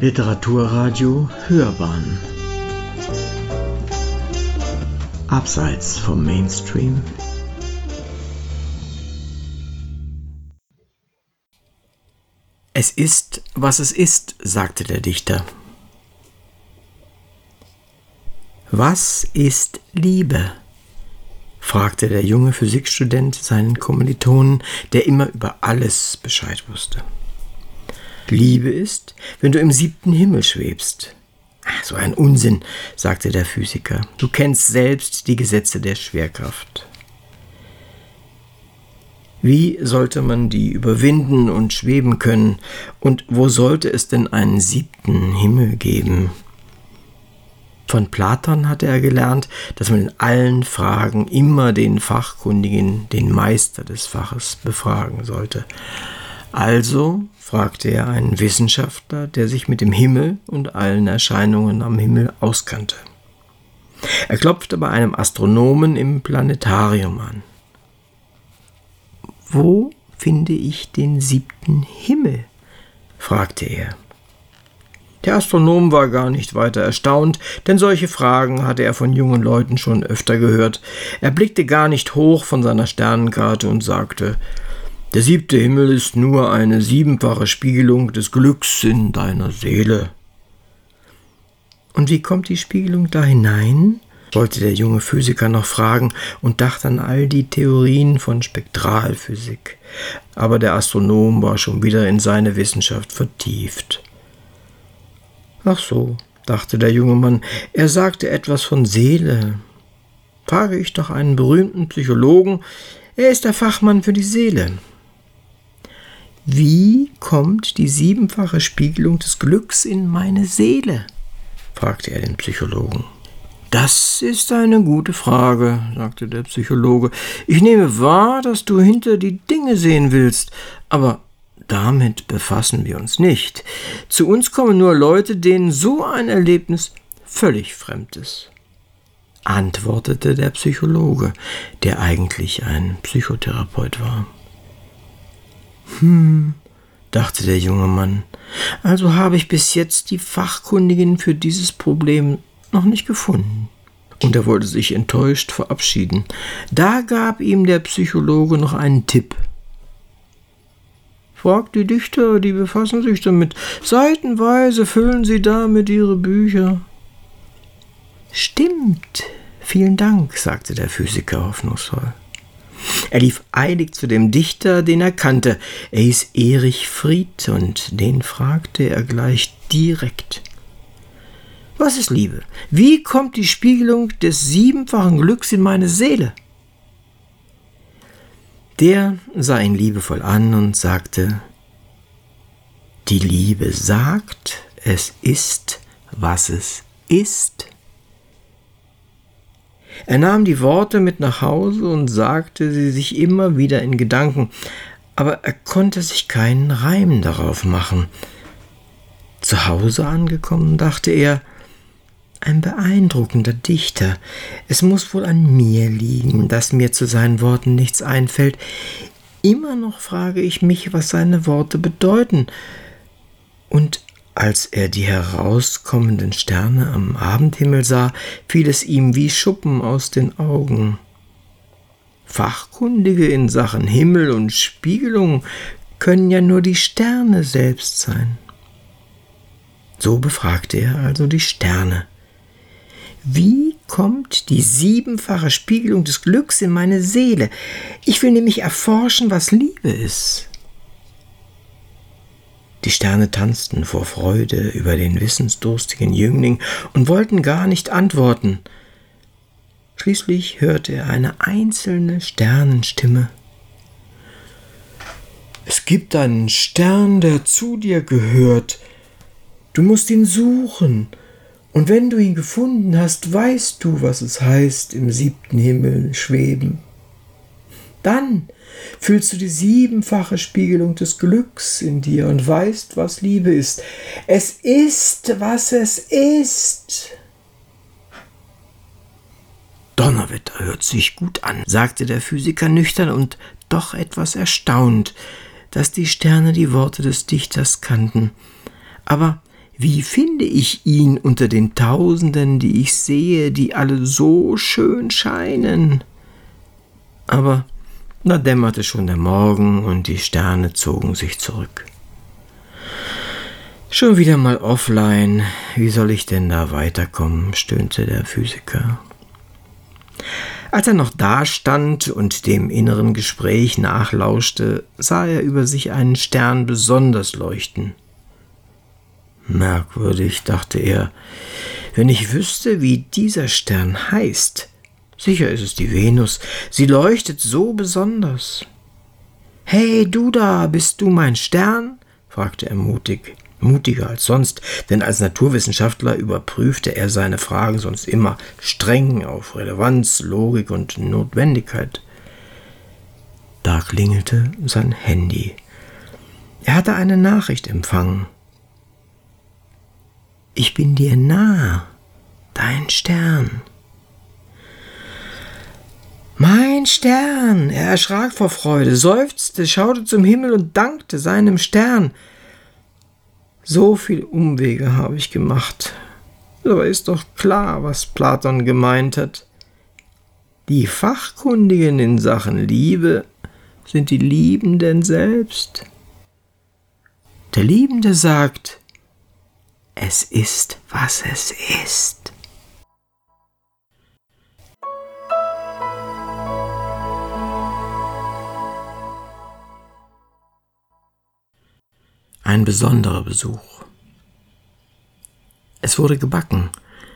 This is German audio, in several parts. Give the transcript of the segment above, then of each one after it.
Literaturradio Hörbahn Abseits vom Mainstream Es ist, was es ist, sagte der Dichter. Was ist Liebe? fragte der junge Physikstudent seinen Kommilitonen, der immer über alles Bescheid wusste. Liebe ist, wenn du im siebten Himmel schwebst. Ach, so ein Unsinn, sagte der Physiker. Du kennst selbst die Gesetze der Schwerkraft. Wie sollte man die überwinden und schweben können? Und wo sollte es denn einen siebten Himmel geben? Von Platon hatte er gelernt, dass man in allen Fragen immer den Fachkundigen, den Meister des Faches befragen sollte. Also fragte er einen Wissenschaftler, der sich mit dem Himmel und allen Erscheinungen am Himmel auskannte. Er klopfte bei einem Astronomen im Planetarium an. Wo finde ich den siebten Himmel? fragte er. Der Astronom war gar nicht weiter erstaunt, denn solche Fragen hatte er von jungen Leuten schon öfter gehört. Er blickte gar nicht hoch von seiner Sternenkarte und sagte der siebte Himmel ist nur eine siebenfache Spiegelung des Glücks in deiner Seele. Und wie kommt die Spiegelung da hinein? wollte der junge Physiker noch fragen und dachte an all die Theorien von Spektralphysik. Aber der Astronom war schon wieder in seine Wissenschaft vertieft. Ach so, dachte der junge Mann, er sagte etwas von Seele. Frage ich doch einen berühmten Psychologen, er ist der Fachmann für die Seele. Wie kommt die siebenfache Spiegelung des Glücks in meine Seele? fragte er den Psychologen. Das ist eine gute Frage, sagte der Psychologe. Ich nehme wahr, dass du hinter die Dinge sehen willst, aber damit befassen wir uns nicht. Zu uns kommen nur Leute, denen so ein Erlebnis völlig fremd ist, antwortete der Psychologe, der eigentlich ein Psychotherapeut war. Hm, dachte der junge Mann, also habe ich bis jetzt die Fachkundigin für dieses Problem noch nicht gefunden. Und er wollte sich enttäuscht verabschieden. Da gab ihm der Psychologe noch einen Tipp. Fragt die Dichter, die befassen sich damit. Seitenweise füllen sie damit ihre Bücher. Stimmt. Vielen Dank, sagte der Physiker hoffnungsvoll. Er lief eilig zu dem Dichter, den er kannte. Er hieß Erich Fried und den fragte er gleich direkt. Was ist Liebe? Wie kommt die Spiegelung des siebenfachen Glücks in meine Seele? Der sah ihn liebevoll an und sagte, die Liebe sagt, es ist, was es ist. Er nahm die Worte mit nach Hause und sagte sie sich immer wieder in Gedanken, aber er konnte sich keinen Reim darauf machen. Zu Hause angekommen, dachte er, ein beeindruckender Dichter. Es muss wohl an mir liegen, dass mir zu seinen Worten nichts einfällt. Immer noch frage ich mich, was seine Worte bedeuten. Und als er die herauskommenden Sterne am Abendhimmel sah, fiel es ihm wie Schuppen aus den Augen. Fachkundige in Sachen Himmel und Spiegelung können ja nur die Sterne selbst sein. So befragte er also die Sterne. Wie kommt die siebenfache Spiegelung des Glücks in meine Seele? Ich will nämlich erforschen, was Liebe ist. Die Sterne tanzten vor Freude über den wissensdurstigen Jüngling und wollten gar nicht antworten. Schließlich hörte er eine einzelne Sternenstimme. Es gibt einen Stern, der zu dir gehört. Du musst ihn suchen, und wenn du ihn gefunden hast, weißt du, was es heißt, im siebten Himmel schweben. Dann fühlst du die siebenfache Spiegelung des Glücks in dir und weißt, was Liebe ist. Es ist, was es ist. Donnerwetter hört sich gut an, sagte der Physiker nüchtern und doch etwas erstaunt, dass die Sterne die Worte des Dichters kannten. Aber Wie finde ich ihn unter den Tausenden, die ich sehe, die alle so schön scheinen? Aber da dämmerte schon der Morgen und die Sterne zogen sich zurück. Schon wieder mal offline. Wie soll ich denn da weiterkommen? stöhnte der Physiker. Als er noch dastand und dem inneren Gespräch nachlauschte, sah er über sich einen Stern besonders leuchten. Merkwürdig, dachte er, wenn ich wüsste, wie dieser Stern heißt. Sicher ist es die Venus, sie leuchtet so besonders. Hey, du da, bist du mein Stern? fragte er mutig, mutiger als sonst, denn als Naturwissenschaftler überprüfte er seine Fragen sonst immer streng auf Relevanz, Logik und Notwendigkeit. Da klingelte sein Handy. Er hatte eine Nachricht empfangen. Ich bin dir nah, dein Stern. Mein Stern! Er erschrak vor Freude, seufzte, schaute zum Himmel und dankte seinem Stern. So viel Umwege habe ich gemacht. Aber ist doch klar, was Platon gemeint hat. Die Fachkundigen in Sachen Liebe sind die Liebenden selbst. Der Liebende sagt, es ist, was es ist. Ein besonderer Besuch. Es wurde gebacken.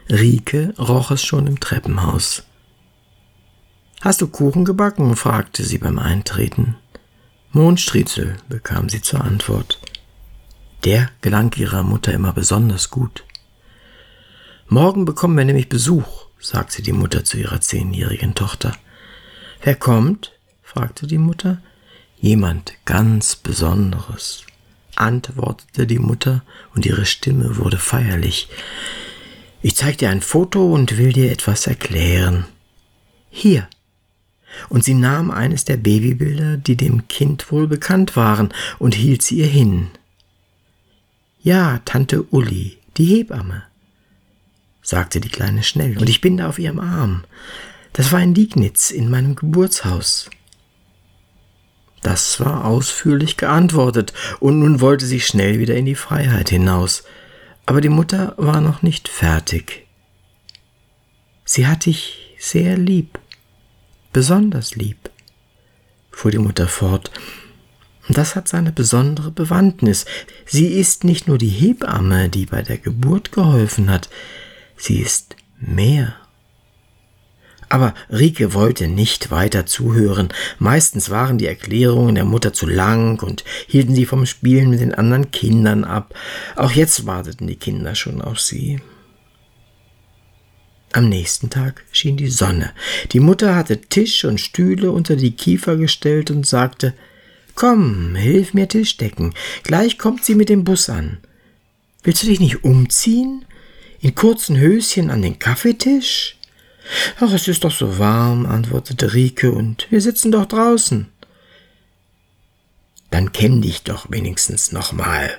Rike roch es schon im Treppenhaus. Hast du Kuchen gebacken? fragte sie beim Eintreten. Mondstriezel, bekam sie zur Antwort. Der gelang ihrer Mutter immer besonders gut. Morgen bekommen wir nämlich Besuch, sagte die Mutter zu ihrer zehnjährigen Tochter. Wer kommt? fragte die Mutter. Jemand ganz Besonderes, antwortete die Mutter, und ihre Stimme wurde feierlich. Ich zeig dir ein Foto und will dir etwas erklären. Hier. Und sie nahm eines der Babybilder, die dem Kind wohl bekannt waren, und hielt sie ihr hin. Ja, Tante Uli, die Hebamme, sagte die Kleine schnell, und ich bin da auf ihrem Arm. Das war in Liegnitz, in meinem Geburtshaus. Das war ausführlich geantwortet, und nun wollte sie schnell wieder in die Freiheit hinaus. Aber die Mutter war noch nicht fertig. Sie hat dich sehr lieb, besonders lieb, fuhr die Mutter fort, das hat seine besondere Bewandtnis. Sie ist nicht nur die Hebamme, die bei der Geburt geholfen hat, sie ist mehr. Aber Rike wollte nicht weiter zuhören. Meistens waren die Erklärungen der Mutter zu lang und hielten sie vom Spielen mit den anderen Kindern ab. Auch jetzt warteten die Kinder schon auf sie. Am nächsten Tag schien die Sonne. Die Mutter hatte Tisch und Stühle unter die Kiefer gestellt und sagte Komm, hilf mir Tisch decken. Gleich kommt sie mit dem Bus an. Willst du dich nicht umziehen? In kurzen Höschen an den Kaffeetisch? Ach, es ist doch so warm, antwortete Rike, und wir sitzen doch draußen. Dann kenn dich doch wenigstens noch mal.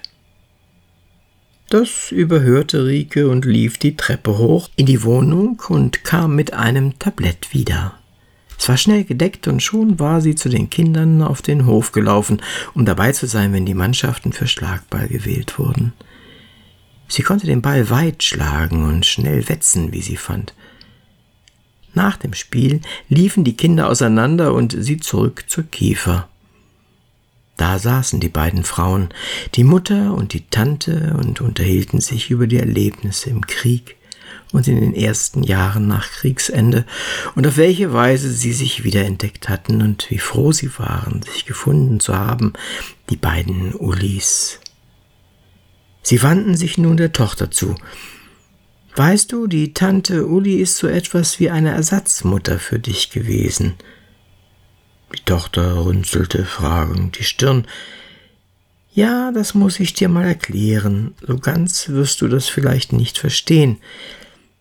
Das überhörte Rike und lief die Treppe hoch in die Wohnung und kam mit einem Tablett wieder. Es war schnell gedeckt und schon war sie zu den Kindern auf den Hof gelaufen, um dabei zu sein, wenn die Mannschaften für Schlagball gewählt wurden. Sie konnte den Ball weit schlagen und schnell wetzen, wie sie fand. Nach dem Spiel liefen die Kinder auseinander und sie zurück zur Kiefer. Da saßen die beiden Frauen, die Mutter und die Tante, und unterhielten sich über die Erlebnisse im Krieg und in den ersten Jahren nach Kriegsende und auf welche Weise sie sich wiederentdeckt hatten und wie froh sie waren, sich gefunden zu haben, die beiden Ulis. Sie wandten sich nun der Tochter zu. Weißt du, die Tante Uli ist so etwas wie eine Ersatzmutter für dich gewesen. Die Tochter runzelte fragend die Stirn. Ja, das muss ich dir mal erklären. So ganz wirst du das vielleicht nicht verstehen.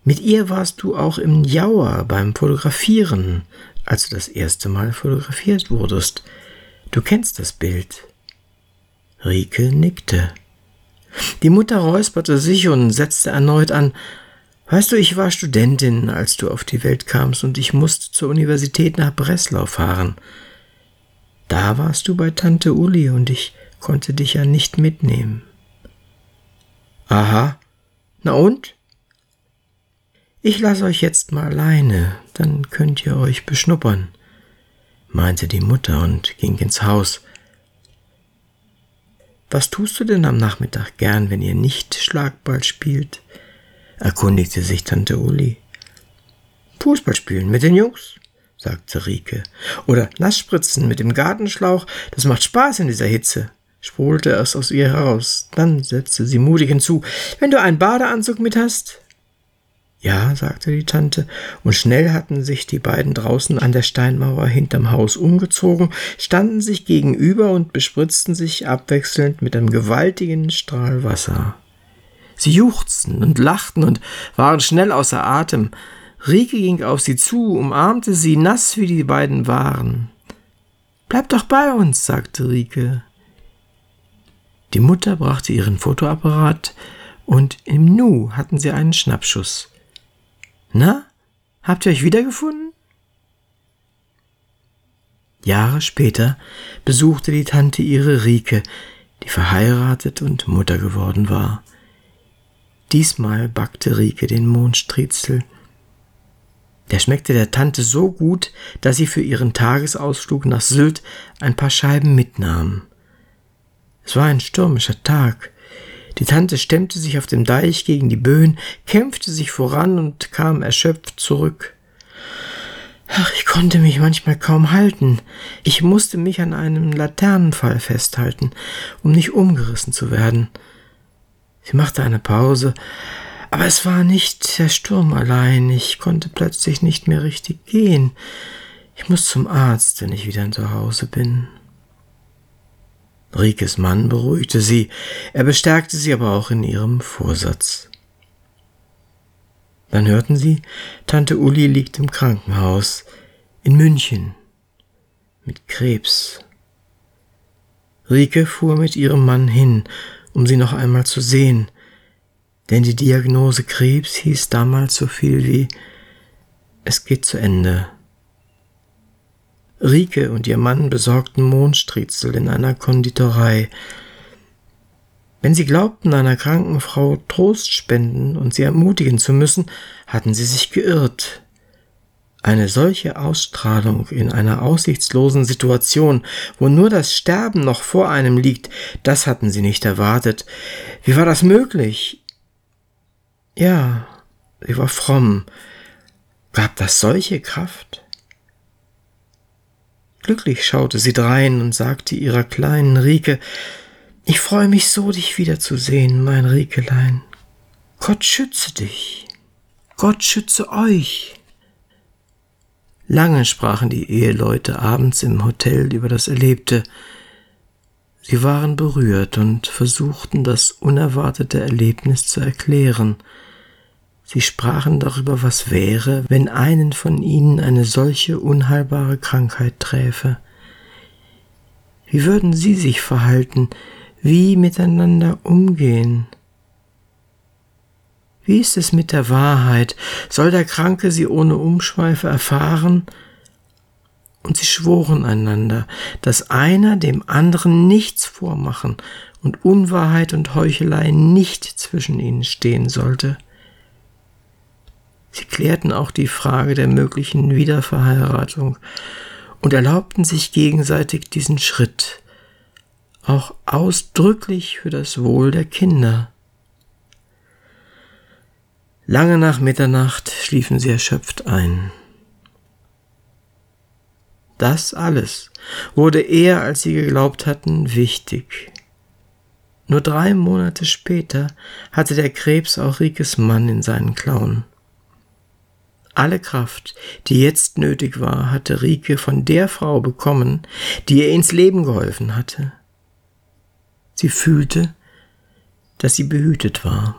Mit ihr warst du auch im Jauer beim Fotografieren, als du das erste Mal fotografiert wurdest. Du kennst das Bild. Rike nickte. Die Mutter räusperte sich und setzte erneut an. Weißt du, ich war Studentin, als du auf die Welt kamst, und ich musste zur Universität nach Breslau fahren. Da warst du bei Tante Uli und ich konnte dich ja nicht mitnehmen. Aha. Na und? Ich lasse euch jetzt mal alleine, dann könnt ihr euch beschnuppern, meinte die Mutter und ging ins Haus. Was tust du denn am Nachmittag gern, wenn ihr nicht Schlagball spielt? Erkundigte sich Tante Uli. Fußball spielen mit den Jungs, sagte Rike. Oder Nassspritzen mit dem Gartenschlauch, das macht Spaß in dieser Hitze, sprudelte es aus ihr heraus. Dann setzte sie mutig hinzu, wenn du einen Badeanzug mit hast, ja, sagte die Tante, und schnell hatten sich die beiden draußen an der Steinmauer hinterm Haus umgezogen, standen sich gegenüber und bespritzten sich abwechselnd mit einem gewaltigen Strahl Wasser. Sie juchzten und lachten und waren schnell außer Atem. Rike ging auf sie zu, umarmte sie, nass wie die beiden waren. Bleib doch bei uns, sagte Rike. Die Mutter brachte ihren Fotoapparat, und im Nu hatten sie einen Schnappschuss. Na, habt ihr euch wiedergefunden? Jahre später besuchte die Tante ihre Rike, die verheiratet und Mutter geworden war. Diesmal backte Rike den Mondstriezel. Der schmeckte der Tante so gut, dass sie für ihren Tagesausflug nach Sylt ein paar Scheiben mitnahm. Es war ein stürmischer Tag. Die Tante stemmte sich auf dem Deich gegen die Böen, kämpfte sich voran und kam erschöpft zurück. Ach, ich konnte mich manchmal kaum halten. Ich musste mich an einem Laternenfall festhalten, um nicht umgerissen zu werden. Sie machte eine Pause, aber es war nicht der Sturm allein. Ich konnte plötzlich nicht mehr richtig gehen. Ich muss zum Arzt, wenn ich wieder zu Hause bin. Rikes Mann beruhigte sie, er bestärkte sie aber auch in ihrem Vorsatz. Dann hörten sie, Tante Uli liegt im Krankenhaus in München mit Krebs. Rike fuhr mit ihrem Mann hin, um sie noch einmal zu sehen, denn die Diagnose Krebs hieß damals so viel wie es geht zu Ende. Rike und ihr Mann besorgten Mondstriezel in einer Konditorei. Wenn sie glaubten, einer kranken Frau Trost spenden und sie ermutigen zu müssen, hatten sie sich geirrt. Eine solche Ausstrahlung in einer aussichtslosen Situation, wo nur das Sterben noch vor einem liegt, das hatten sie nicht erwartet. Wie war das möglich? Ja, sie war fromm. Gab das solche Kraft? Glücklich schaute sie drein und sagte ihrer kleinen Rike, ich freue mich so, dich wiederzusehen, mein Rikelein. Gott schütze dich. Gott schütze euch. Lange sprachen die Eheleute abends im Hotel über das Erlebte. Sie waren berührt und versuchten das unerwartete Erlebnis zu erklären. Sie sprachen darüber, was wäre, wenn einen von ihnen eine solche unheilbare Krankheit träfe. Wie würden sie sich verhalten, wie miteinander umgehen? Wie ist es mit der Wahrheit? Soll der Kranke sie ohne Umschweife erfahren? Und sie schworen einander, dass einer dem anderen nichts vormachen und Unwahrheit und Heuchelei nicht zwischen ihnen stehen sollte. Sie klärten auch die Frage der möglichen Wiederverheiratung und erlaubten sich gegenseitig diesen Schritt, auch ausdrücklich für das Wohl der Kinder. Lange nach Mitternacht schliefen sie erschöpft ein. Das alles wurde eher, als sie geglaubt hatten, wichtig. Nur drei Monate später hatte der Krebs auch Rikes Mann in seinen Klauen. Alle Kraft, die jetzt nötig war, hatte Rike von der Frau bekommen, die ihr ins Leben geholfen hatte. Sie fühlte, dass sie behütet war.